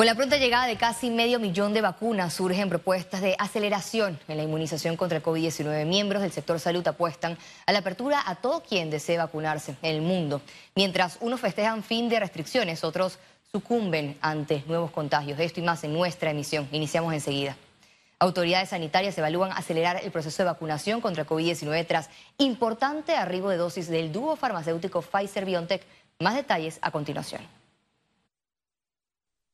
Con la pronta llegada de casi medio millón de vacunas surgen propuestas de aceleración en la inmunización contra el COVID-19. Miembros del sector salud apuestan a la apertura a todo quien desee vacunarse en el mundo. Mientras unos festejan fin de restricciones, otros sucumben ante nuevos contagios. Esto y más en nuestra emisión. Iniciamos enseguida. Autoridades sanitarias evalúan acelerar el proceso de vacunación contra el COVID-19 tras importante arribo de dosis del dúo farmacéutico Pfizer-BioNTech. Más detalles a continuación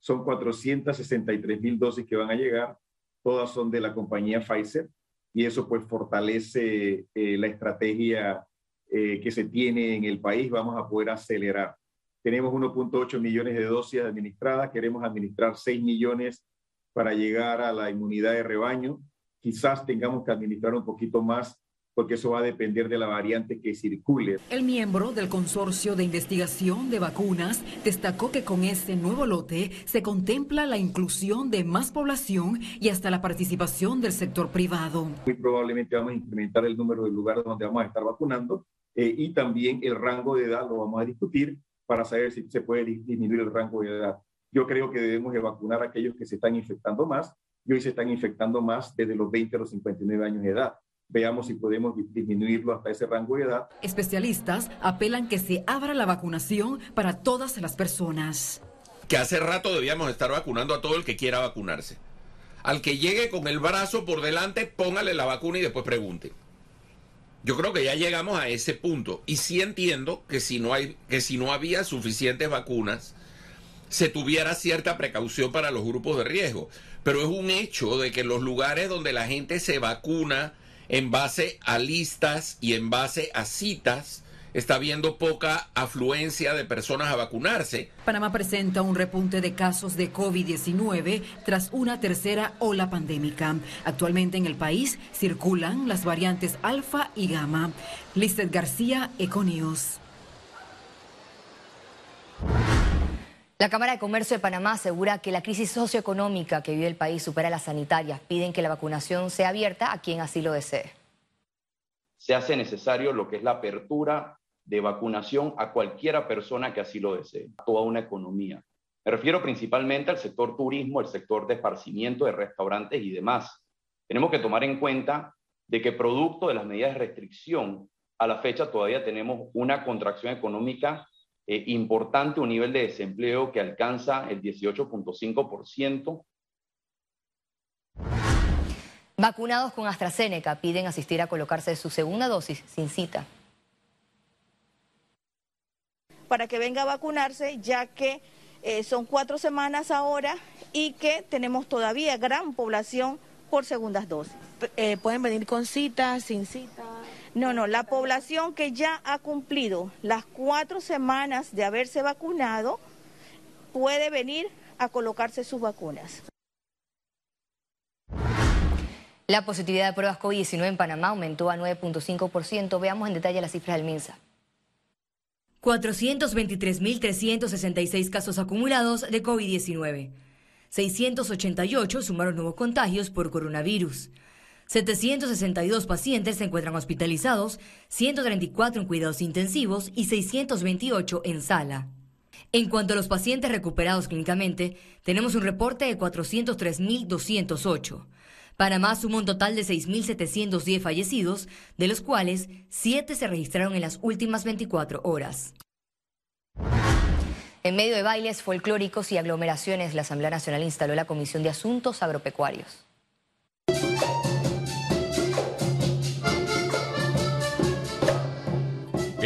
son 463 mil dosis que van a llegar, todas son de la compañía Pfizer y eso pues fortalece eh, la estrategia eh, que se tiene en el país, vamos a poder acelerar. Tenemos 1.8 millones de dosis administradas, queremos administrar 6 millones para llegar a la inmunidad de rebaño. Quizás tengamos que administrar un poquito más porque eso va a depender de la variante que circule. El miembro del consorcio de investigación de vacunas destacó que con este nuevo lote se contempla la inclusión de más población y hasta la participación del sector privado. Muy probablemente vamos a incrementar el número de lugares donde vamos a estar vacunando eh, y también el rango de edad lo vamos a discutir para saber si se puede disminuir el rango de edad. Yo creo que debemos de vacunar a aquellos que se están infectando más y hoy se están infectando más desde los 20 a los 59 años de edad veamos si podemos disminuirlo hasta ese rango de edad. Especialistas apelan que se abra la vacunación para todas las personas. Que hace rato debíamos estar vacunando a todo el que quiera vacunarse. Al que llegue con el brazo por delante, póngale la vacuna y después pregunte. Yo creo que ya llegamos a ese punto y sí entiendo que si no hay que si no había suficientes vacunas se tuviera cierta precaución para los grupos de riesgo, pero es un hecho de que los lugares donde la gente se vacuna en base a listas y en base a citas, está habiendo poca afluencia de personas a vacunarse. Panamá presenta un repunte de casos de COVID-19 tras una tercera ola pandémica. Actualmente en el país circulan las variantes alfa y gamma. Listet García, Econius. La Cámara de Comercio de Panamá asegura que la crisis socioeconómica que vive el país supera las sanitarias. Piden que la vacunación sea abierta a quien así lo desee. Se hace necesario lo que es la apertura de vacunación a cualquiera persona que así lo desee, a toda una economía. Me refiero principalmente al sector turismo, el sector de esparcimiento de restaurantes y demás. Tenemos que tomar en cuenta de que producto de las medidas de restricción, a la fecha todavía tenemos una contracción económica eh, importante, un nivel de desempleo que alcanza el 18.5%. Vacunados con AstraZeneca piden asistir a colocarse su segunda dosis sin cita. Para que venga a vacunarse, ya que eh, son cuatro semanas ahora y que tenemos todavía gran población por segundas dosis. Eh, ¿Pueden venir con cita, sin cita? No, no, la población que ya ha cumplido las cuatro semanas de haberse vacunado puede venir a colocarse sus vacunas. La positividad de pruebas COVID-19 en Panamá aumentó a 9.5%. Veamos en detalle las cifras del MINSA. 423.366 casos acumulados de COVID-19. 688 sumaron nuevos contagios por coronavirus. 762 pacientes se encuentran hospitalizados, 134 en cuidados intensivos y 628 en sala. En cuanto a los pacientes recuperados clínicamente, tenemos un reporte de 403.208. Panamá sumó un total de 6.710 fallecidos, de los cuales 7 se registraron en las últimas 24 horas. En medio de bailes folclóricos y aglomeraciones, la Asamblea Nacional instaló la Comisión de Asuntos Agropecuarios.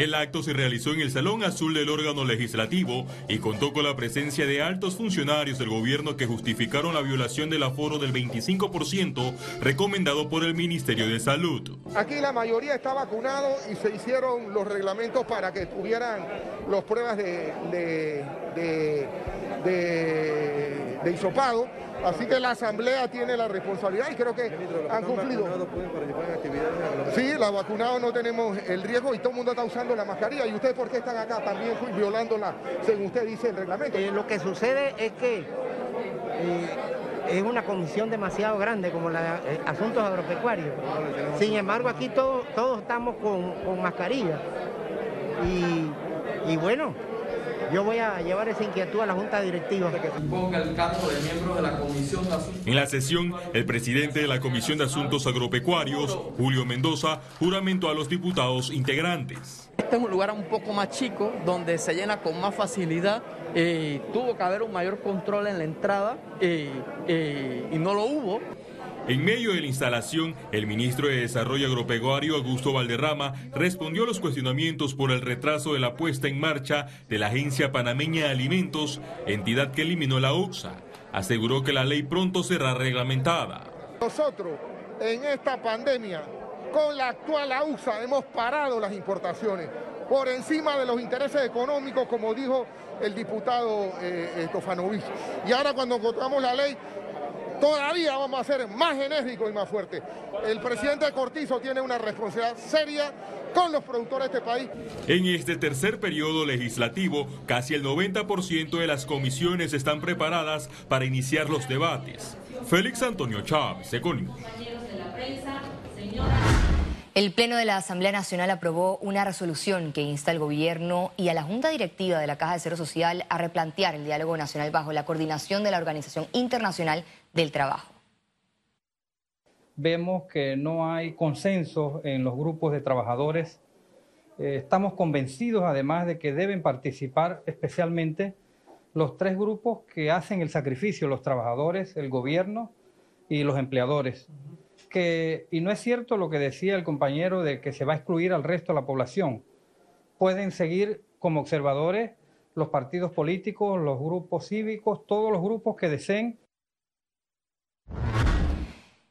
El acto se realizó en el Salón Azul del órgano legislativo y contó con la presencia de altos funcionarios del gobierno que justificaron la violación del aforo del 25% recomendado por el Ministerio de Salud. Aquí la mayoría está vacunado y se hicieron los reglamentos para que tuvieran las pruebas de, de, Así que la Asamblea tiene la responsabilidad y creo que han cumplido. Sí, los vacunados no tenemos el riesgo y todo el mundo está usando la mascarilla. ¿Y ustedes por qué están acá también violándola, según usted dice, el reglamento? Eh, lo que sucede es que eh, es una comisión demasiado grande como la de eh, asuntos agropecuarios. Sin embargo, aquí todos, todos estamos con, mascarilla. Y, y bueno, yo voy a llevar esa inquietud a la Junta Directiva. En la sesión, el presidente de la Comisión de Asuntos Agropecuarios, Julio Mendoza, juramentó a los diputados integrantes. Este es un lugar un poco más chico, donde se llena con más facilidad. y tuvo que haber un mayor control en la entrada y no lo hubo. En medio de la instalación, el ministro de Desarrollo Agropecuario, Augusto Valderrama, respondió a los cuestionamientos por el retraso de la puesta en marcha de la Agencia Panameña de Alimentos, entidad que eliminó la UXA. Aseguró que la ley pronto será reglamentada. Nosotros, en esta pandemia, con la actual AUSA, hemos parado las importaciones por encima de los intereses económicos, como dijo el diputado eh, Y ahora cuando votamos la ley, todavía vamos a ser más enérgicos y más fuertes. El presidente Cortizo tiene una responsabilidad seria con los productores de este país. En este tercer periodo legislativo, casi el 90% de las comisiones están preparadas para iniciar los debates. Félix Antonio Chávez, Econius. El Pleno de la Asamblea Nacional aprobó una resolución que insta al gobierno y a la Junta Directiva de la Caja de Cero Social a replantear el diálogo nacional bajo la coordinación de la Organización Internacional del Trabajo. Vemos que no hay consenso en los grupos de trabajadores. Eh, estamos convencidos además de que deben participar especialmente los tres grupos que hacen el sacrificio, los trabajadores, el gobierno y los empleadores que, y no es cierto lo que decía el compañero de que se va a excluir al resto de la población. Pueden seguir como observadores los partidos políticos, los grupos cívicos, todos los grupos que deseen.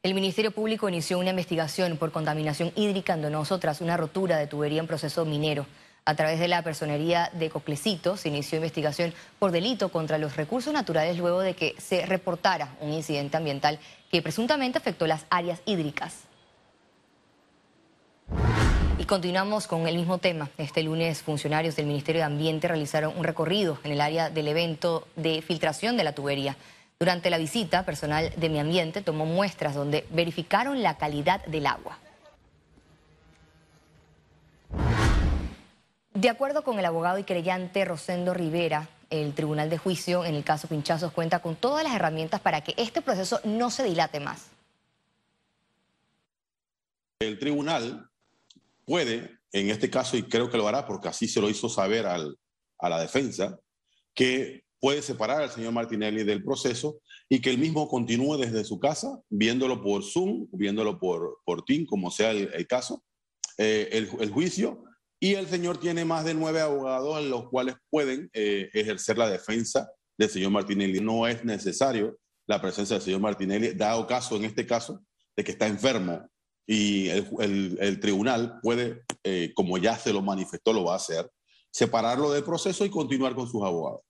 El Ministerio Público inició una investigación por contaminación hídrica en Donoso tras una rotura de tubería en proceso minero. A través de la personería de Coclecito se inició investigación por delito contra los recursos naturales luego de que se reportara un incidente ambiental que presuntamente afectó las áreas hídricas. Y continuamos con el mismo tema. Este lunes funcionarios del Ministerio de Ambiente realizaron un recorrido en el área del evento de filtración de la tubería. Durante la visita, personal de mi ambiente tomó muestras donde verificaron la calidad del agua. De acuerdo con el abogado y creyente Rosendo Rivera, el Tribunal de Juicio en el caso Pinchazos cuenta con todas las herramientas para que este proceso no se dilate más. El tribunal puede, en este caso, y creo que lo hará porque así se lo hizo saber a la defensa, que puede separar al señor Martinelli del proceso y que él mismo continúe desde su casa, viéndolo por Zoom, viéndolo por, por Team, como sea el, caso, eh, el juicio y el señor tiene más de nueve abogados en los cuales pueden eh, ejercer la defensa del señor Martinelli. No es necesario la presencia del señor Martinelli, dado caso, en este caso, de que está enfermo y el, tribunal puede, eh, como ya se lo manifestó, lo va a hacer, separarlo del proceso y continuar con sus abogados.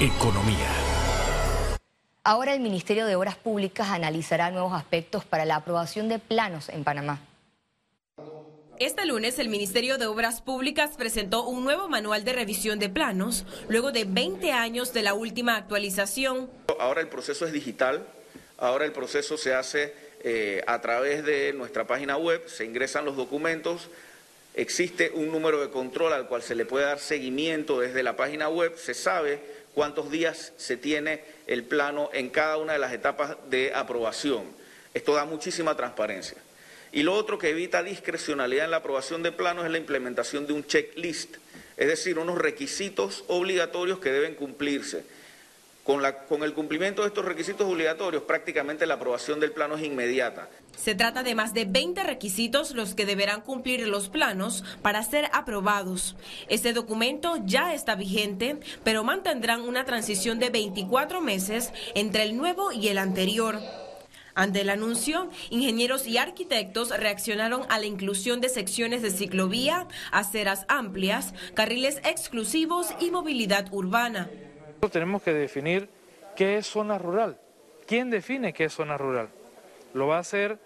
Economía. Ahora el Ministerio de Obras Públicas analizará nuevos aspectos para la aprobación de planos en Panamá. Este lunes el Ministerio de Obras Públicas presentó un nuevo manual de revisión de planos luego de 20 años de la última actualización. Ahora el proceso es digital, ahora el proceso se hace eh, a través de nuestra página web, se ingresan los documentos, existe un número de control al cual se le puede dar seguimiento desde la página web, se sabe cuántos días se tiene el plano en cada una de las etapas de aprobación. Esto da muchísima transparencia. Y lo otro que evita discrecionalidad en la aprobación de planos es la implementación de un checklist, es decir, unos requisitos obligatorios que deben cumplirse con, el cumplimiento de estos requisitos obligatorios, prácticamente la aprobación del plano es inmediata. Se trata de más de 20 requisitos los que deberán cumplir los planos para ser aprobados. Este documento ya está vigente, pero mantendrán una transición de 24 meses entre el nuevo y el anterior. Ante el anuncio, ingenieros y arquitectos reaccionaron a la inclusión de secciones de ciclovía, aceras amplias, carriles exclusivos y movilidad urbana. Tenemos que definir qué es zona rural. ¿Quién define qué es zona rural? ¿Lo va a hacer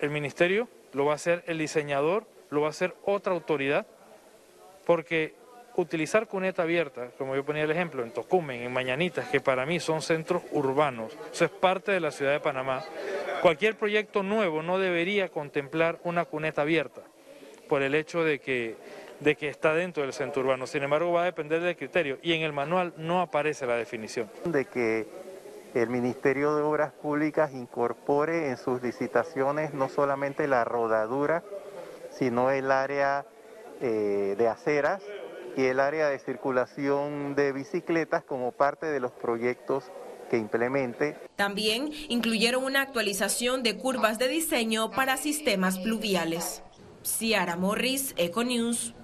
el ministerio? ¿Lo va a hacer el diseñador? ¿Lo va a hacer otra autoridad? Porque utilizar cuneta abierta, como yo ponía el ejemplo, en Tocumen, en Mañanitas, que para mí son centros urbanos, eso es parte de la ciudad de Panamá, cualquier proyecto nuevo no debería contemplar una cuneta abierta, por el hecho de que de que está dentro del centro urbano. Sin embargo, va a depender del criterio y en el manual no aparece la definición. De que el Ministerio de Obras Públicas incorpore en sus licitaciones no solamente la rodadura, sino el área eh, de aceras y el área de circulación de bicicletas como parte de los proyectos que implemente. También incluyeron una actualización de curvas de diseño para sistemas pluviales. Ciara Morris, Econews.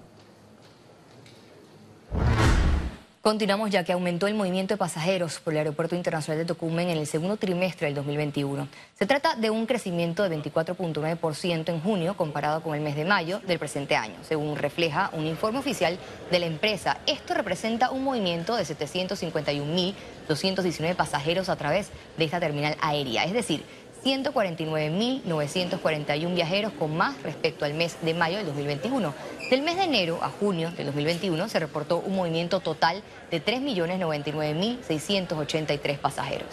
Continuamos ya que aumentó el movimiento de pasajeros por el Aeropuerto Internacional de Tocumen en el segundo trimestre del 2021. Se trata de un crecimiento de 24.9% en junio comparado con el mes de mayo del presente año, según refleja un informe oficial de la empresa. Esto representa un movimiento de 751.219 pasajeros a través de esta terminal aérea, es decir, 149.941 viajeros con más respecto al mes de mayo del 2021. Del mes de enero a junio del 2021 se reportó un movimiento total de 3.099.683 pasajeros.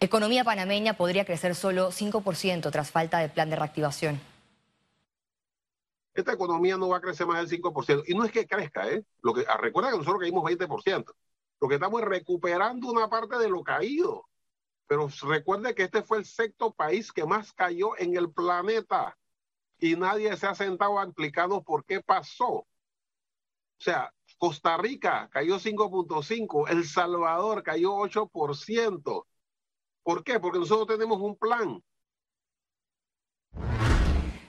Economía panameña podría crecer solo 5% tras falta de plan de reactivación. Esta economía no va a crecer más del 5%. Y no es que crezca, ¿eh? Lo que, ah, recuerda que nosotros caímos 20%. Lo que estamos es recuperando una parte de lo caído. Pero recuerde que este fue el sexto país que más cayó en el planeta y nadie se ha sentado a explicarnos por qué pasó. O sea, Costa Rica cayó 5.5, El Salvador cayó 8%. ¿Por qué? Porque nosotros tenemos un plan.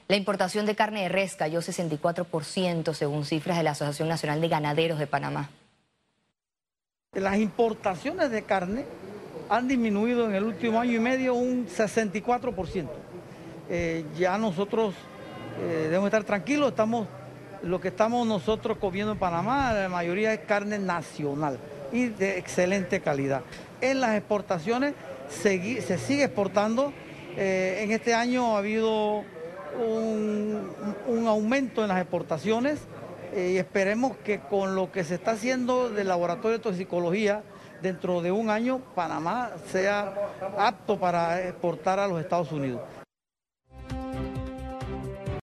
La importación de carne de res cayó 64% según cifras de la Asociación Nacional de Ganaderos de Panamá. Las importaciones de carne han disminuido en el último año y medio un 64%. Eh, ya nosotros eh, debemos estar tranquilos, estamos, lo que estamos nosotros comiendo en Panamá, la mayoría es carne nacional y de excelente calidad. En las exportaciones se, sigue exportando, eh, en este año ha habido un aumento en las exportaciones, eh, y esperemos que con lo que se está haciendo del laboratorio de toxicología, dentro de un año Panamá sea apto para exportar a los Estados Unidos.